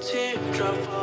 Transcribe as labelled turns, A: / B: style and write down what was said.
A: teardrop